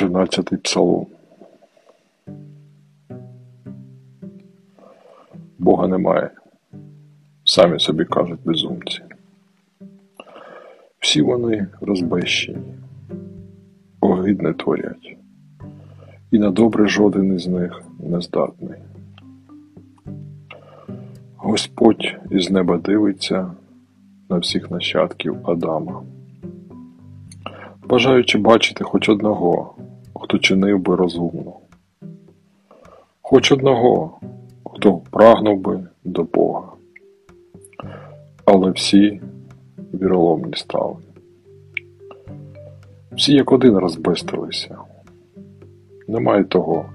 Тринадцятий псалом. Бога немає, самі собі кажуть безумці. Всі вони розбещені, огидне творять, і на добре жоден із них не здатний. Господь із неба дивиться на всіх нащадків Адама, бажаючи бачити хоч одного, чинив би розумно, хоч одного, хто прагнув би до Бога. Але всі віроломні стали. Всі як один розбестилися. Немає того,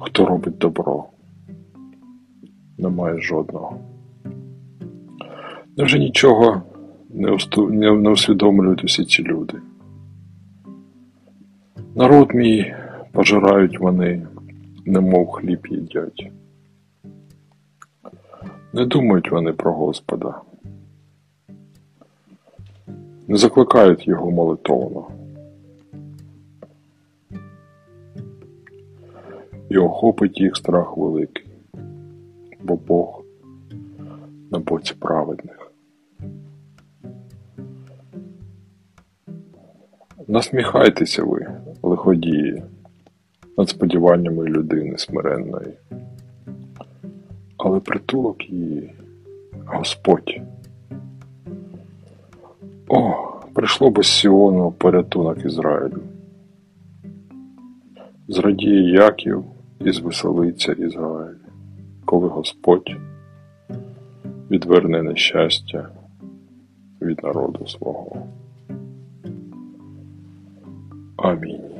хто робить добро. Немає жодного. Невже нічого не усвідомлюють усі ці люди? Народ мій пожирають вони, немов хліб їдять. Не думають вони про Господа, не закликають його молитовно. І охопить їх страх великий, бо Бог на боці праведних. Насміхайтеся ви, лиходії, над сподіваннями людини смиренної, але притулок її Господь. О, прийшло би з Сіону порятунок Ізраїлю. Зрадіє Яків і звеселиться Ізраїль, коли Господь відверне нещастя від народу свого. Амінь.